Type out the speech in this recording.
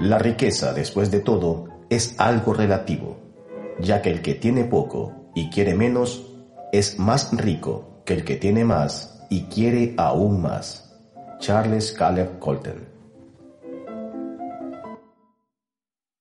La riqueza, después de todo, es algo relativo, ya que el que tiene poco y quiere menos es más rico que el que tiene más y quiere aún más. Charles Caleb Colton